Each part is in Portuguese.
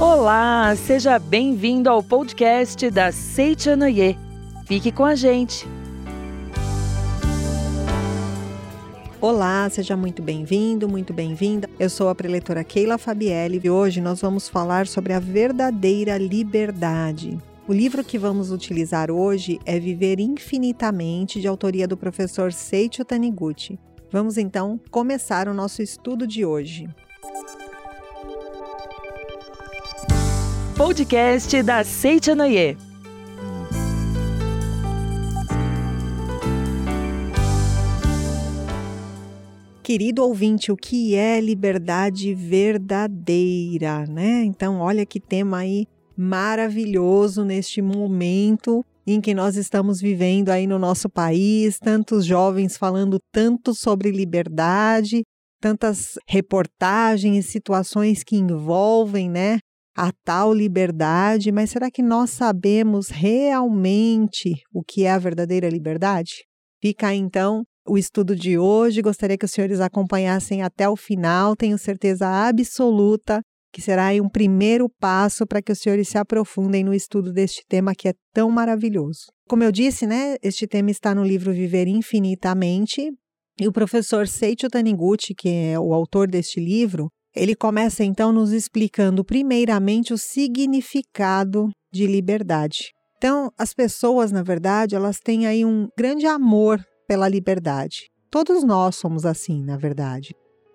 Olá, seja bem-vindo ao podcast da Seichanoye. Fique com a gente. Olá, seja muito bem-vindo, muito bem-vinda. Eu sou a preletora Keila Fabielli e hoje nós vamos falar sobre a verdadeira liberdade. O livro que vamos utilizar hoje é Viver Infinitamente, de autoria do professor Seicho Taniguchi. Vamos então começar o nosso estudo de hoje. Podcast da Seichanoye. Querido ouvinte, o que é liberdade verdadeira, né? Então, olha que tema aí maravilhoso neste momento em que nós estamos vivendo aí no nosso país, tantos jovens falando tanto sobre liberdade, tantas reportagens e situações que envolvem, né, a tal liberdade, mas será que nós sabemos realmente o que é a verdadeira liberdade? Fica então o estudo de hoje. Gostaria que os senhores acompanhassem até o final. Tenho certeza absoluta que será um primeiro passo para que os senhores se aprofundem no estudo deste tema que é tão maravilhoso. Como eu disse, né, este tema está no livro Viver Infinitamente, e o professor Seicho Taniguchi, que é o autor deste livro, ele começa então nos explicando primeiramente o significado de liberdade. Então, as pessoas, na verdade, elas têm aí um grande amor pela liberdade. Todos nós somos assim, na verdade.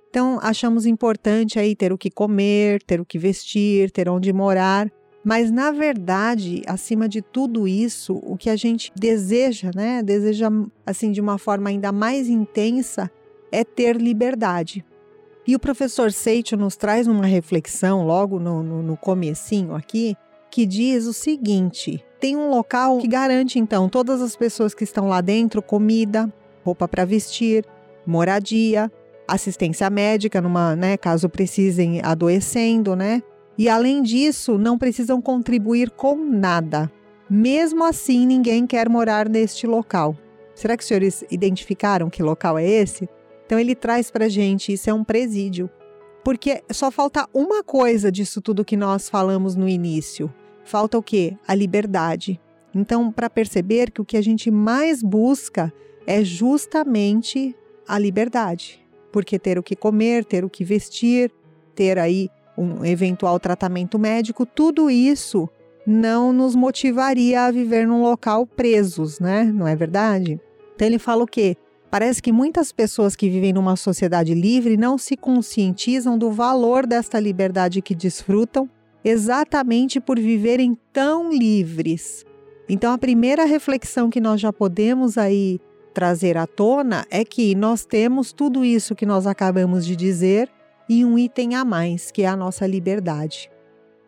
Então, achamos importante aí ter o que comer, ter o que vestir, ter onde morar, mas na verdade, acima de tudo isso, o que a gente deseja, né, deseja assim de uma forma ainda mais intensa, é ter liberdade. E o professor Seicho nos traz uma reflexão logo no, no, no comecinho aqui, que diz o seguinte: tem um local que garante então todas as pessoas que estão lá dentro comida, roupa para vestir, moradia, assistência médica numa, né, caso precisem adoecendo, né? E além disso, não precisam contribuir com nada. Mesmo assim, ninguém quer morar neste local. Será que os senhores identificaram que local é esse? Então ele traz para gente, isso é um presídio. Porque só falta uma coisa disso tudo que nós falamos no início. Falta o quê? A liberdade. Então, para perceber que o que a gente mais busca é justamente a liberdade. Porque ter o que comer, ter o que vestir, ter aí um eventual tratamento médico, tudo isso não nos motivaria a viver num local presos, né? Não é verdade? Então ele fala o quê? Parece que muitas pessoas que vivem numa sociedade livre não se conscientizam do valor desta liberdade que desfrutam, exatamente por viverem tão livres. Então, a primeira reflexão que nós já podemos aí trazer à tona é que nós temos tudo isso que nós acabamos de dizer e um item a mais, que é a nossa liberdade.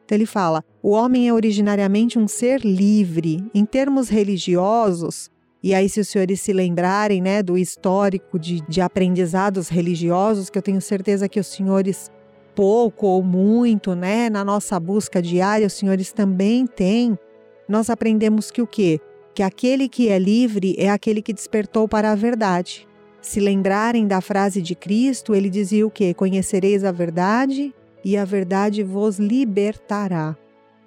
Então, ele fala: o homem é originariamente um ser livre. Em termos religiosos, e aí, se os senhores se lembrarem né, do histórico de, de aprendizados religiosos, que eu tenho certeza que os senhores, pouco ou muito, né, na nossa busca diária, os senhores também têm, nós aprendemos que o quê? Que aquele que é livre é aquele que despertou para a verdade. Se lembrarem da frase de Cristo, ele dizia o quê? Conhecereis a verdade e a verdade vos libertará.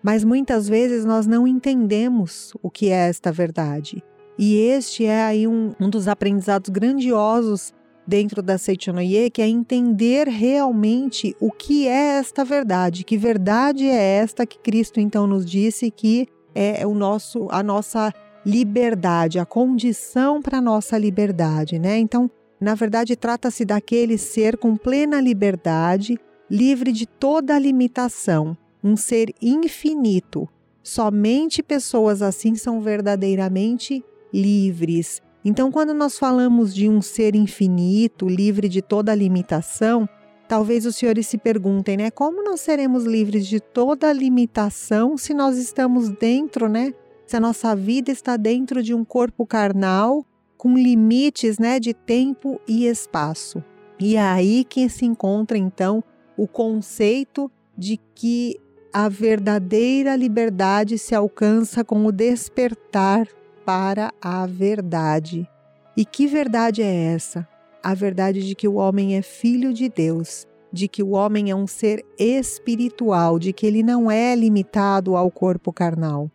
Mas muitas vezes nós não entendemos o que é esta verdade. E este é aí um, um dos aprendizados grandiosos dentro da Seichonoye, que é entender realmente o que é esta verdade, que verdade é esta que Cristo então nos disse que é o nosso a nossa liberdade, a condição para nossa liberdade, né? Então, na verdade, trata-se daquele ser com plena liberdade, livre de toda limitação, um ser infinito. Somente pessoas assim são verdadeiramente livres. Então, quando nós falamos de um ser infinito, livre de toda limitação, talvez os senhores se perguntem, né? Como nós seremos livres de toda limitação se nós estamos dentro, né? Se a nossa vida está dentro de um corpo carnal com limites, né, de tempo e espaço. E é aí que se encontra então o conceito de que a verdadeira liberdade se alcança com o despertar para a verdade. E que verdade é essa? A verdade de que o homem é filho de Deus de que o homem é um ser espiritual, de que ele não é limitado ao corpo carnal.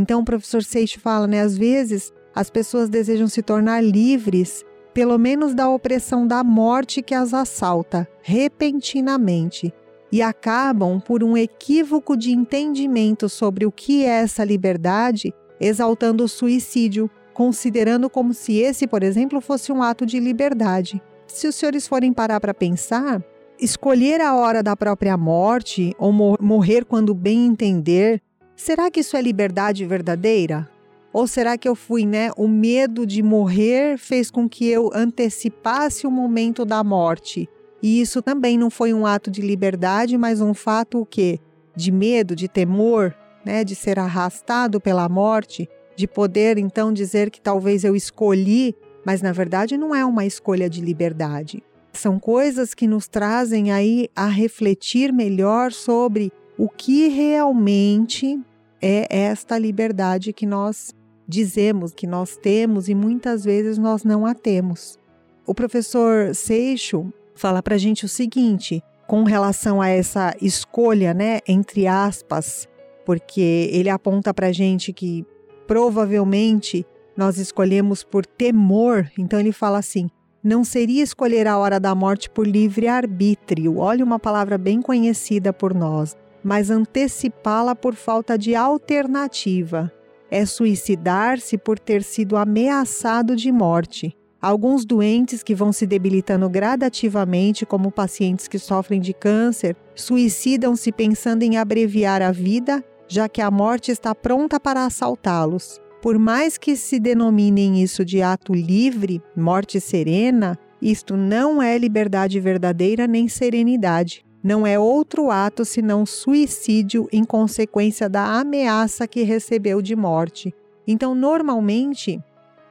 Então o professor Seixo fala, né, às vezes as pessoas desejam se tornar livres, pelo menos da opressão da morte que as assalta repentinamente, e acabam por um equívoco de entendimento sobre o que é essa liberdade, exaltando o suicídio, considerando como se esse, por exemplo, fosse um ato de liberdade. Se os senhores forem parar para pensar, escolher a hora da própria morte ou morrer quando bem entender, será que isso é liberdade verdadeira? Ou será que eu fui, né? O medo de morrer fez com que eu antecipasse o momento da morte. E isso também não foi um ato de liberdade, mas um fato o quê? De medo, de temor, né? De ser arrastado pela morte, de poder então dizer que talvez eu escolhi, mas na verdade não é uma escolha de liberdade. São coisas que nos trazem aí a refletir melhor sobre o que realmente é esta liberdade que nós dizemos que nós temos e muitas vezes nós não a temos. O professor Seixo fala para a gente o seguinte, com relação a essa escolha, né, entre aspas, porque ele aponta para a gente que provavelmente nós escolhemos por temor, então ele fala assim: não seria escolher a hora da morte por livre arbítrio, olha uma palavra bem conhecida por nós, mas antecipá-la por falta de alternativa. É suicidar-se por ter sido ameaçado de morte. Alguns doentes que vão se debilitando gradativamente, como pacientes que sofrem de câncer, suicidam-se pensando em abreviar a vida, já que a morte está pronta para assaltá-los. Por mais que se denominem isso de ato livre, morte serena, isto não é liberdade verdadeira nem serenidade. Não é outro ato senão suicídio em consequência da ameaça que recebeu de morte. Então, normalmente,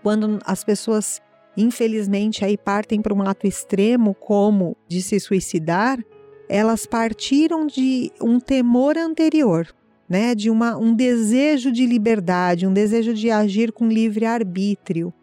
quando as pessoas infelizmente aí partem para um ato extremo como de se suicidar, elas partiram de um temor anterior, né, de uma, um desejo de liberdade, um desejo de agir com livre arbítrio.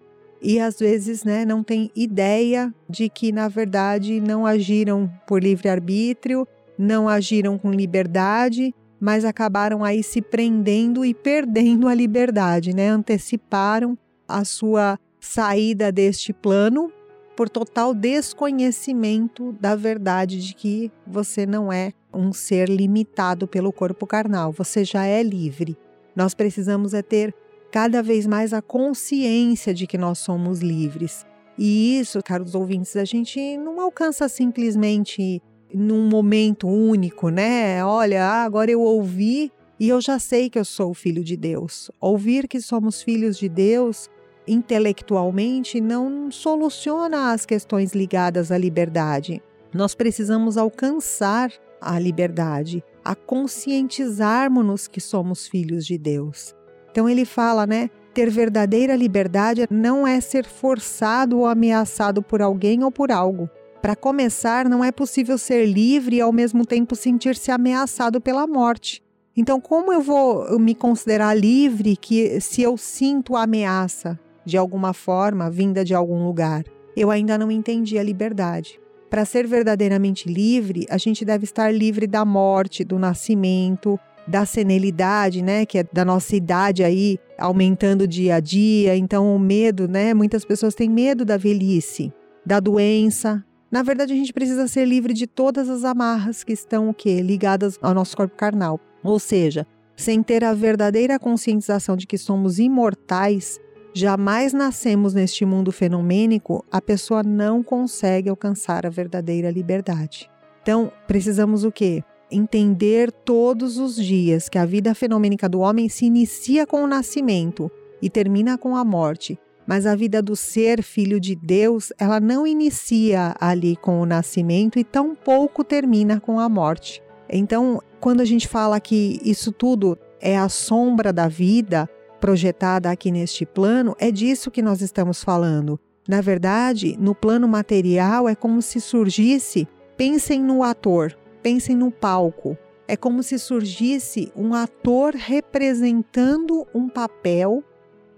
E às vezes né, não tem ideia de que, na verdade, não agiram por livre arbítrio, não agiram com liberdade, mas acabaram aí se prendendo e perdendo a liberdade, né? Anteciparam a sua saída deste plano por total desconhecimento da verdade de que você não é um ser limitado pelo corpo carnal, você já é livre. Nós precisamos é ter cada vez mais a consciência de que nós somos livres. E isso, caros ouvintes, a gente não alcança simplesmente num momento único, né? Olha, agora eu ouvi e eu já sei que eu sou filho de Deus. Ouvir que somos filhos de Deus intelectualmente não soluciona as questões ligadas à liberdade. Nós precisamos alcançar a liberdade, a conscientizarmos-nos que somos filhos de Deus. Então ele fala, né? Ter verdadeira liberdade não é ser forçado ou ameaçado por alguém ou por algo. Para começar, não é possível ser livre e ao mesmo tempo sentir-se ameaçado pela morte. Então, como eu vou me considerar livre que se eu sinto a ameaça de alguma forma vinda de algum lugar? Eu ainda não entendi a liberdade. Para ser verdadeiramente livre, a gente deve estar livre da morte, do nascimento, da senilidade, né, que é da nossa idade aí aumentando dia a dia. Então, o medo, né, muitas pessoas têm medo da velhice, da doença. Na verdade, a gente precisa ser livre de todas as amarras que estão o quê? ligadas ao nosso corpo carnal. Ou seja, sem ter a verdadeira conscientização de que somos imortais, jamais nascemos neste mundo fenomênico, a pessoa não consegue alcançar a verdadeira liberdade. Então, precisamos o quê? Entender todos os dias que a vida fenomênica do homem se inicia com o nascimento e termina com a morte, mas a vida do ser filho de Deus, ela não inicia ali com o nascimento e tampouco termina com a morte. Então, quando a gente fala que isso tudo é a sombra da vida, projetada aqui neste plano, é disso que nós estamos falando. Na verdade, no plano material é como se surgisse, pensem no ator, pensem no palco. É como se surgisse um ator representando um papel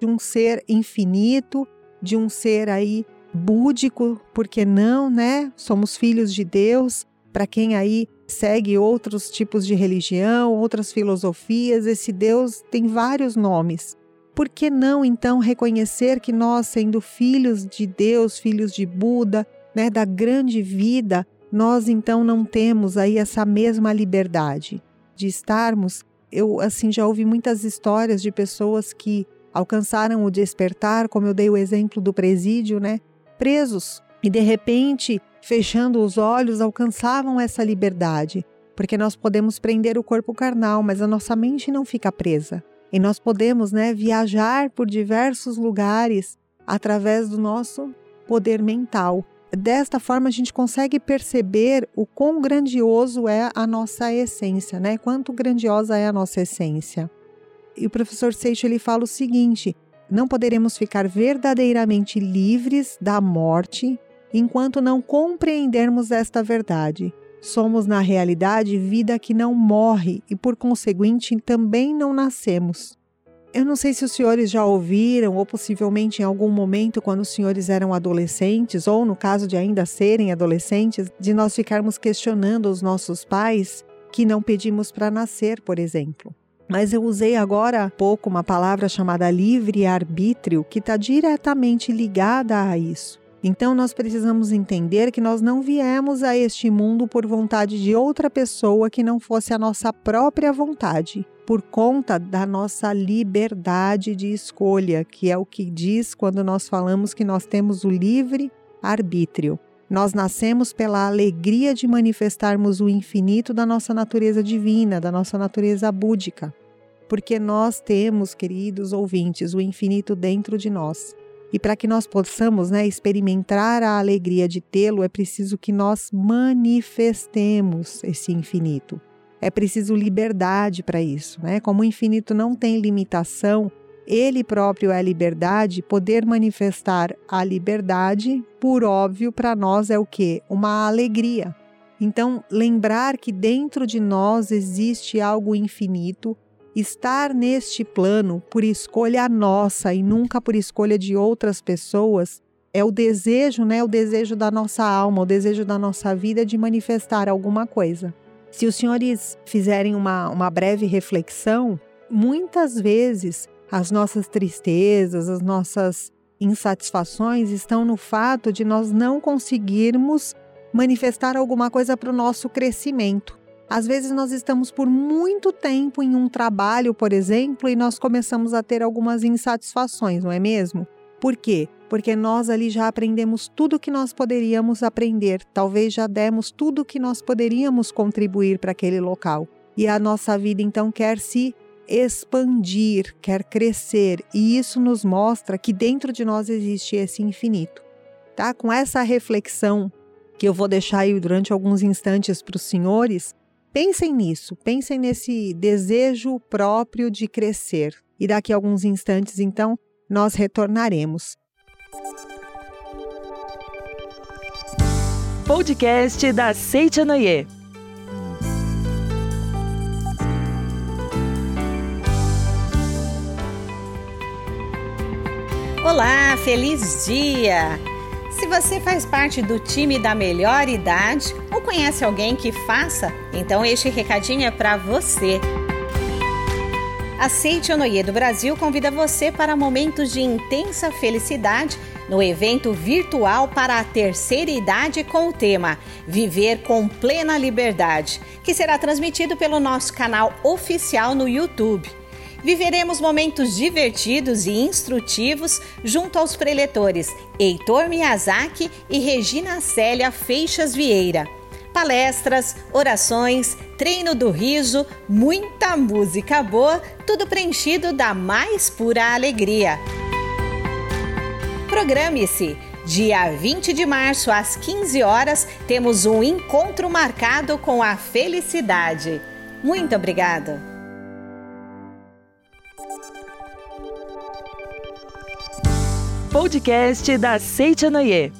de um ser infinito, de um ser aí búdico, porque não, né? Somos filhos de Deus, para quem aí segue outros tipos de religião, outras filosofias, esse Deus tem vários nomes. Por que não então reconhecer que nós, sendo filhos de Deus, filhos de Buda, né, da grande vida, nós então não temos aí essa mesma liberdade de estarmos. Eu assim já ouvi muitas histórias de pessoas que alcançaram o despertar, como eu dei o exemplo do presídio, né? Presos e de repente, fechando os olhos, alcançavam essa liberdade, porque nós podemos prender o corpo carnal, mas a nossa mente não fica presa. E nós podemos, né, viajar por diversos lugares através do nosso poder mental. Desta forma, a gente consegue perceber o quão grandioso é a nossa essência, né? Quanto grandiosa é a nossa essência. E o professor Seixo ele fala o seguinte: não poderemos ficar verdadeiramente livres da morte enquanto não compreendermos esta verdade. Somos, na realidade, vida que não morre e, por conseguinte, também não nascemos. Eu não sei se os senhores já ouviram, ou possivelmente em algum momento, quando os senhores eram adolescentes, ou no caso de ainda serem adolescentes, de nós ficarmos questionando os nossos pais que não pedimos para nascer, por exemplo. Mas eu usei agora há pouco uma palavra chamada livre-arbítrio, que está diretamente ligada a isso. Então nós precisamos entender que nós não viemos a este mundo por vontade de outra pessoa que não fosse a nossa própria vontade por conta da nossa liberdade de escolha, que é o que diz quando nós falamos que nós temos o livre arbítrio. Nós nascemos pela alegria de manifestarmos o infinito da nossa natureza divina, da nossa natureza búdica. Porque nós temos, queridos ouvintes, o infinito dentro de nós. E para que nós possamos né, experimentar a alegria de tê-lo, é preciso que nós manifestemos esse infinito. É preciso liberdade para isso, né? Como o infinito não tem limitação, ele próprio é liberdade, poder manifestar a liberdade, por óbvio, para nós é o que? Uma alegria. Então, lembrar que dentro de nós existe algo infinito, estar neste plano por escolha nossa e nunca por escolha de outras pessoas, é o desejo, né? O desejo da nossa alma, o desejo da nossa vida de manifestar alguma coisa. Se os senhores fizerem uma, uma breve reflexão, muitas vezes as nossas tristezas, as nossas insatisfações estão no fato de nós não conseguirmos manifestar alguma coisa para o nosso crescimento. Às vezes nós estamos por muito tempo em um trabalho, por exemplo, e nós começamos a ter algumas insatisfações, não é mesmo? Por quê? porque nós ali já aprendemos tudo o que nós poderíamos aprender, talvez já demos tudo o que nós poderíamos contribuir para aquele local. E a nossa vida então quer se expandir, quer crescer, e isso nos mostra que dentro de nós existe esse infinito. Tá? Com essa reflexão que eu vou deixar aí durante alguns instantes para os senhores, pensem nisso, pensem nesse desejo próprio de crescer. E daqui a alguns instantes, então, nós retornaremos. podcast da Seitianoye. Olá, feliz dia! Você faz parte do time da melhor idade ou conhece alguém que faça, então este recadinho é para você. A Seitianoye do Brasil convida você para momentos de intensa felicidade no evento virtual para a terceira idade com o tema Viver com Plena Liberdade, que será transmitido pelo nosso canal oficial no YouTube. Viveremos momentos divertidos e instrutivos junto aos preletores Heitor Miyazaki e Regina Célia Feixas Vieira. Palestras, orações, treino do riso, muita música boa, tudo preenchido da mais pura alegria. Programe-se! Dia 20 de março, às 15 horas, temos um encontro marcado com a felicidade. Muito obrigada! Podcast da Seitianoye.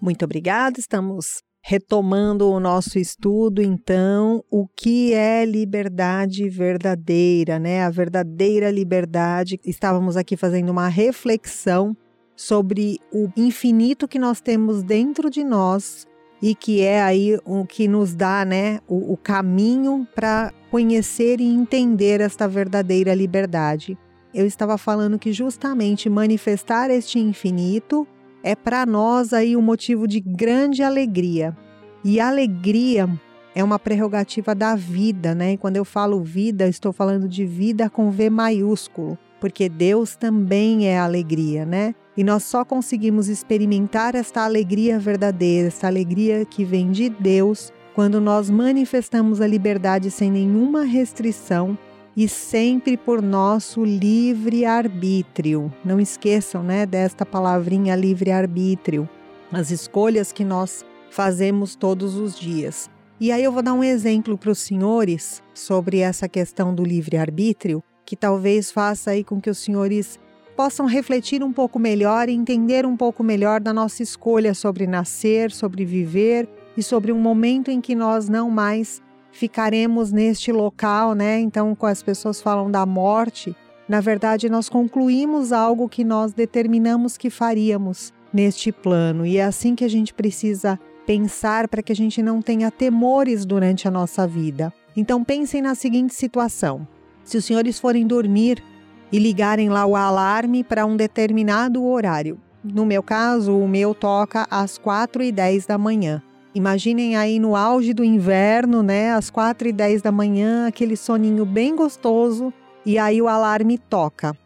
Muito obrigada. Estamos retomando o nosso estudo, então, o que é liberdade verdadeira, né? A verdadeira liberdade. Estávamos aqui fazendo uma reflexão sobre o infinito que nós temos dentro de nós e que é aí o que nos dá, né, o, o caminho para conhecer e entender esta verdadeira liberdade. Eu estava falando que justamente manifestar este infinito é para nós aí um motivo de grande alegria. E alegria é uma prerrogativa da vida, né? E quando eu falo vida, estou falando de vida com V maiúsculo, porque Deus também é alegria, né? E nós só conseguimos experimentar esta alegria verdadeira, esta alegria que vem de Deus, quando nós manifestamos a liberdade sem nenhuma restrição e sempre por nosso livre arbítrio. Não esqueçam, né, desta palavrinha livre arbítrio. As escolhas que nós fazemos todos os dias. E aí eu vou dar um exemplo para os senhores sobre essa questão do livre arbítrio, que talvez faça aí com que os senhores possam refletir um pouco melhor e entender um pouco melhor da nossa escolha sobre nascer, sobre viver e sobre um momento em que nós não mais ficaremos neste local, né? Então, quando as pessoas falam da morte, na verdade, nós concluímos algo que nós determinamos que faríamos neste plano. E é assim que a gente precisa pensar para que a gente não tenha temores durante a nossa vida. Então, pensem na seguinte situação: se os senhores forem dormir e ligarem lá o alarme para um determinado horário. No meu caso, o meu toca às 4 e 10 da manhã. Imaginem aí no auge do inverno, né, às 4 e 10 da manhã, aquele soninho bem gostoso, e aí o alarme toca.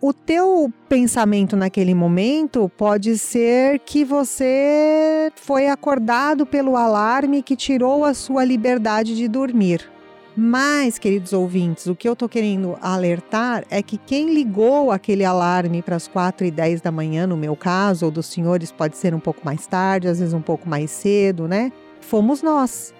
O teu pensamento naquele momento pode ser que você foi acordado pelo alarme que tirou a sua liberdade de dormir. Mas, queridos ouvintes, o que eu estou querendo alertar é que quem ligou aquele alarme para as 4 e 10 da manhã, no meu caso, ou dos senhores pode ser um pouco mais tarde, às vezes um pouco mais cedo, né? Fomos nós.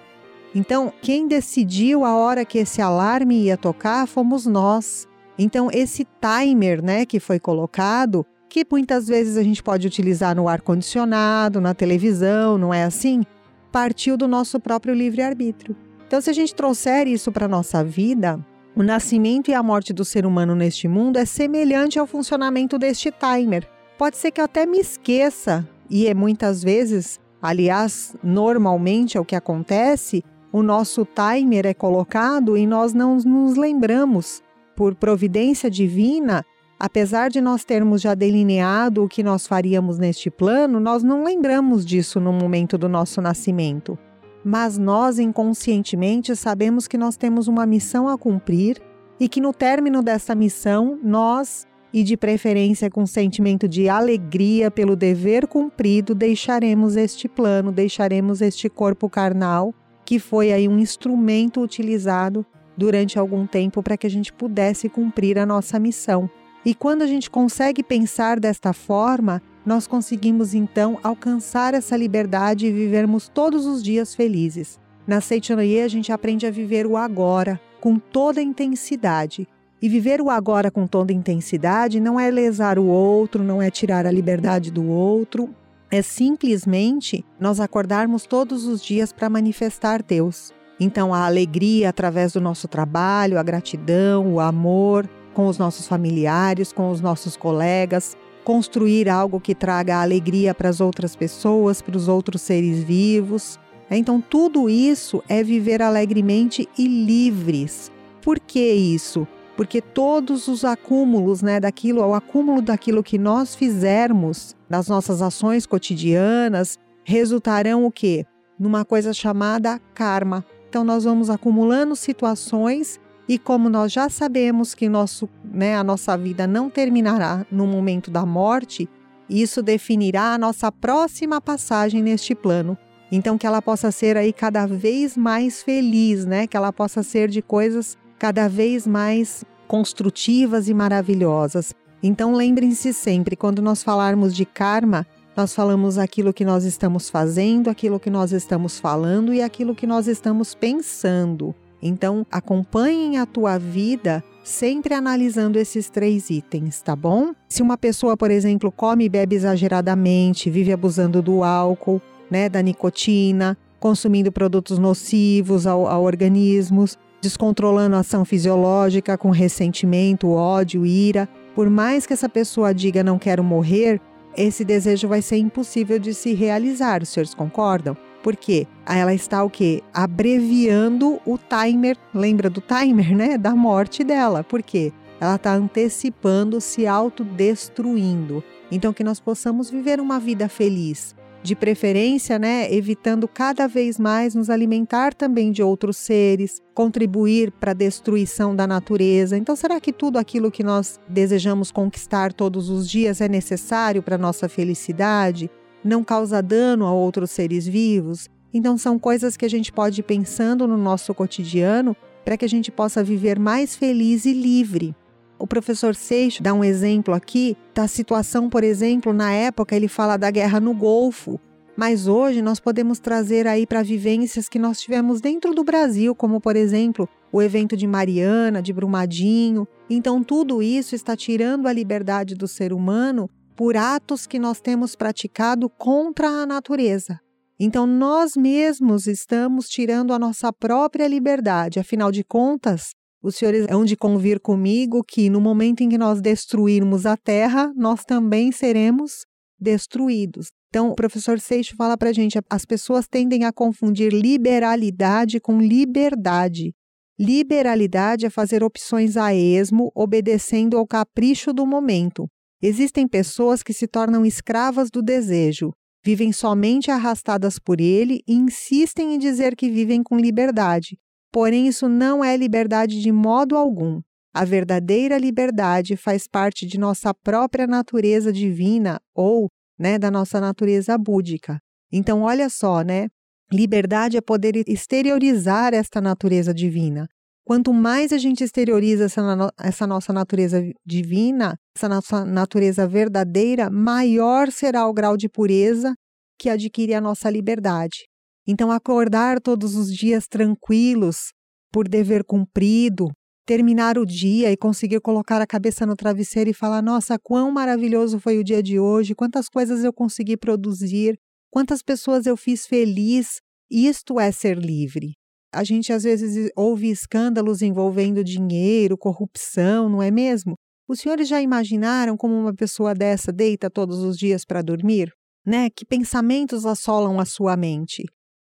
Então, quem decidiu a hora que esse alarme ia tocar fomos nós. Então, esse timer, né, que foi colocado, que muitas vezes a gente pode utilizar no ar condicionado, na televisão, não é assim? Partiu do nosso próprio livre-arbítrio. Então, se a gente trouxer isso para a nossa vida, o nascimento e a morte do ser humano neste mundo é semelhante ao funcionamento deste timer. Pode ser que eu até me esqueça, e é muitas vezes, aliás, normalmente é o que acontece, o nosso timer é colocado e nós não nos lembramos. Por providência divina, apesar de nós termos já delineado o que nós faríamos neste plano, nós não lembramos disso no momento do nosso nascimento mas nós inconscientemente sabemos que nós temos uma missão a cumprir e que no término dessa missão, nós, e de preferência com sentimento de alegria pelo dever cumprido, deixaremos este plano, deixaremos este corpo carnal, que foi aí um instrumento utilizado durante algum tempo para que a gente pudesse cumprir a nossa missão. E quando a gente consegue pensar desta forma, nós conseguimos então alcançar essa liberdade e vivermos todos os dias felizes. Na Seichonoye a gente aprende a viver o agora com toda intensidade. E viver o agora com toda intensidade não é lesar o outro, não é tirar a liberdade do outro, é simplesmente nós acordarmos todos os dias para manifestar Deus. Então, a alegria através do nosso trabalho, a gratidão, o amor com os nossos familiares, com os nossos colegas, construir algo que traga alegria para as outras pessoas, para os outros seres vivos. Então, tudo isso é viver alegremente e livres. Por que isso? Porque todos os acúmulos, né, daquilo, o acúmulo daquilo que nós fizermos nas nossas ações cotidianas, resultarão o quê? Numa coisa chamada karma. Então, nós vamos acumulando situações e como nós já sabemos que nosso, né, a nossa vida não terminará no momento da morte, isso definirá a nossa próxima passagem neste plano. Então que ela possa ser aí cada vez mais feliz, né? Que ela possa ser de coisas cada vez mais construtivas e maravilhosas. Então lembrem-se sempre, quando nós falarmos de karma, nós falamos aquilo que nós estamos fazendo, aquilo que nós estamos falando e aquilo que nós estamos pensando. Então, acompanhem a tua vida sempre analisando esses três itens, tá bom? Se uma pessoa, por exemplo, come e bebe exageradamente, vive abusando do álcool, né, da nicotina, consumindo produtos nocivos ao, ao organismos, descontrolando a ação fisiológica com ressentimento, ódio, ira. Por mais que essa pessoa diga não quero morrer, esse desejo vai ser impossível de se realizar. Os senhores concordam? Porque ela está o quê? Abreviando o timer, lembra do timer, né? Da morte dela. Por quê? Ela está antecipando, se autodestruindo. Então, que nós possamos viver uma vida feliz, de preferência, né, evitando cada vez mais nos alimentar também de outros seres, contribuir para a destruição da natureza. Então, será que tudo aquilo que nós desejamos conquistar todos os dias é necessário para nossa felicidade? Não causa dano a outros seres vivos? Então, são coisas que a gente pode ir pensando no nosso cotidiano para que a gente possa viver mais feliz e livre. O professor Seixo dá um exemplo aqui da situação, por exemplo, na época ele fala da guerra no Golfo, mas hoje nós podemos trazer aí para vivências que nós tivemos dentro do Brasil, como por exemplo, o evento de Mariana, de Brumadinho. Então tudo isso está tirando a liberdade do ser humano por atos que nós temos praticado contra a natureza. Então nós mesmos estamos tirando a nossa própria liberdade. Afinal de contas, os senhores hão de convir comigo que no momento em que nós destruirmos a terra, nós também seremos destruídos. Então, o professor Seixo fala para a gente: as pessoas tendem a confundir liberalidade com liberdade. Liberalidade é fazer opções a esmo, obedecendo ao capricho do momento. Existem pessoas que se tornam escravas do desejo, vivem somente arrastadas por ele e insistem em dizer que vivem com liberdade, Porém, isso não é liberdade de modo algum. A verdadeira liberdade faz parte de nossa própria natureza divina ou né, da nossa natureza búdica. Então, olha só, né? Liberdade é poder exteriorizar esta natureza divina. Quanto mais a gente exterioriza essa, essa nossa natureza divina, essa nossa natureza verdadeira, maior será o grau de pureza que adquire a nossa liberdade. Então, acordar todos os dias tranquilos, por dever cumprido, terminar o dia e conseguir colocar a cabeça no travesseiro e falar: nossa, quão maravilhoso foi o dia de hoje, quantas coisas eu consegui produzir, quantas pessoas eu fiz feliz. Isto é ser livre. A gente às vezes ouve escândalos envolvendo dinheiro, corrupção, não é mesmo? Os senhores já imaginaram como uma pessoa dessa deita todos os dias para dormir? Né? Que pensamentos assolam a sua mente?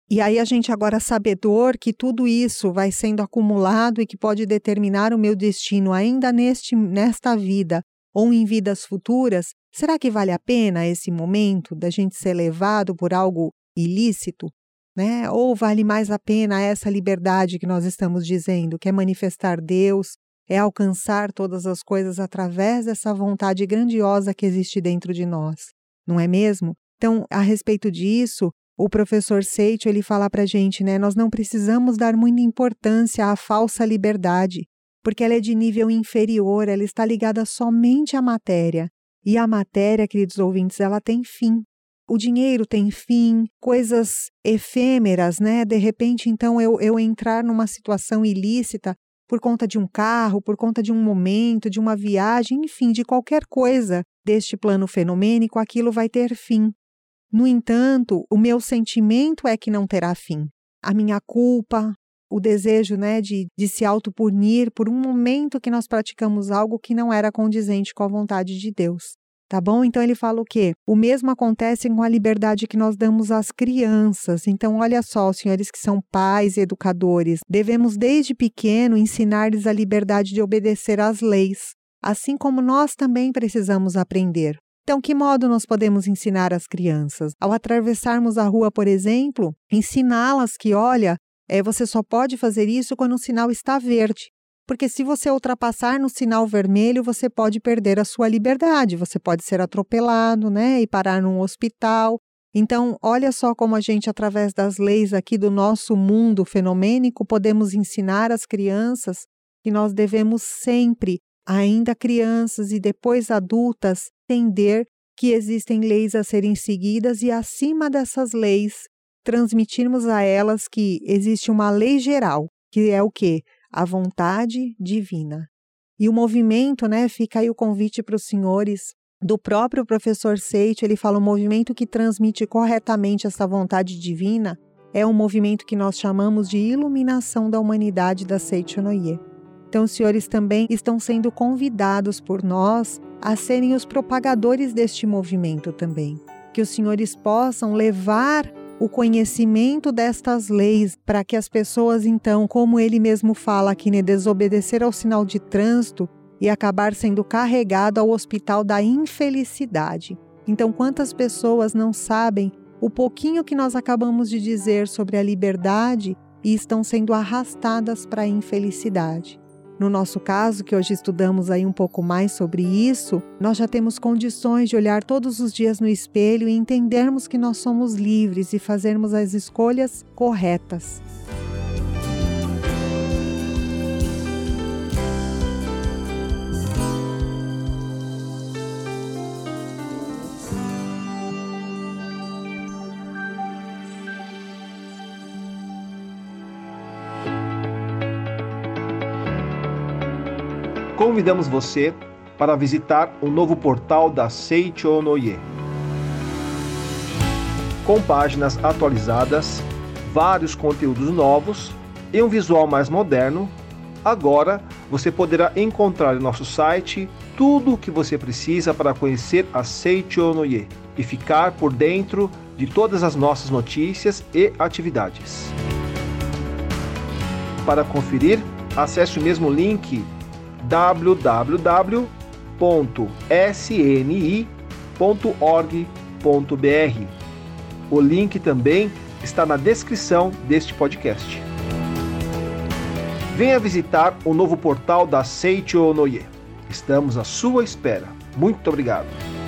E aí a gente agora sabedor que tudo isso vai sendo acumulado e que pode determinar o meu destino ainda neste nesta vida ou em vidas futuras, será que vale a pena esse momento da gente ser levado por algo ilícito? Né? Ou vale mais a pena essa liberdade que nós estamos dizendo, que é manifestar Deus, é alcançar todas as coisas através dessa vontade grandiosa que existe dentro de nós, não é mesmo? Então, a respeito disso, o professor Seito ele fala para gente, né? Nós não precisamos dar muita importância à falsa liberdade, porque ela é de nível inferior, ela está ligada somente à matéria. E a matéria, queridos ouvintes, ela tem fim. O dinheiro tem fim, coisas efêmeras, né? De repente, então, eu, eu entrar numa situação ilícita por conta de um carro, por conta de um momento, de uma viagem, enfim, de qualquer coisa deste plano fenomênico, aquilo vai ter fim. No entanto, o meu sentimento é que não terá fim. A minha culpa, o desejo né, de, de se autopunir por um momento que nós praticamos algo que não era condizente com a vontade de Deus. Tá bom? Então ele fala o quê? O mesmo acontece com a liberdade que nós damos às crianças. Então, olha só, os senhores que são pais e educadores, devemos desde pequeno ensinar-lhes a liberdade de obedecer às leis, assim como nós também precisamos aprender. Então, que modo nós podemos ensinar as crianças? Ao atravessarmos a rua, por exemplo, ensiná-las que, olha, é, você só pode fazer isso quando o sinal está verde. Porque se você ultrapassar no sinal vermelho, você pode perder a sua liberdade, você pode ser atropelado, né, e parar num hospital. Então, olha só como a gente, através das leis aqui do nosso mundo fenomênico, podemos ensinar as crianças que nós devemos sempre ainda crianças e depois adultas, entender que existem leis a serem seguidas e, acima dessas leis, transmitirmos a elas que existe uma lei geral, que é o que? A vontade divina. E o movimento, né? Fica aí o convite para os senhores do próprio professor Seit, ele fala o movimento que transmite corretamente essa vontade divina é um movimento que nós chamamos de iluminação da humanidade da Seichonoye. Então, os senhores também estão sendo convidados por nós a serem os propagadores deste movimento também. Que os senhores possam levar o conhecimento destas leis para que as pessoas, então, como ele mesmo fala aqui, né, desobedecer ao sinal de trânsito e acabar sendo carregado ao hospital da infelicidade. Então, quantas pessoas não sabem o pouquinho que nós acabamos de dizer sobre a liberdade e estão sendo arrastadas para a infelicidade? No nosso caso, que hoje estudamos aí um pouco mais sobre isso, nós já temos condições de olhar todos os dias no espelho e entendermos que nós somos livres e fazermos as escolhas corretas. Convidamos você para visitar o novo portal da Seichonoye. Com páginas atualizadas, vários conteúdos novos e um visual mais moderno, agora você poderá encontrar em nosso site tudo o que você precisa para conhecer a Seichonoye e ficar por dentro de todas as nossas notícias e atividades. Para conferir, acesse o mesmo link www.sni.org.br. O link também está na descrição deste podcast. Venha visitar o novo portal da Seicho Noye. Estamos à sua espera. Muito obrigado.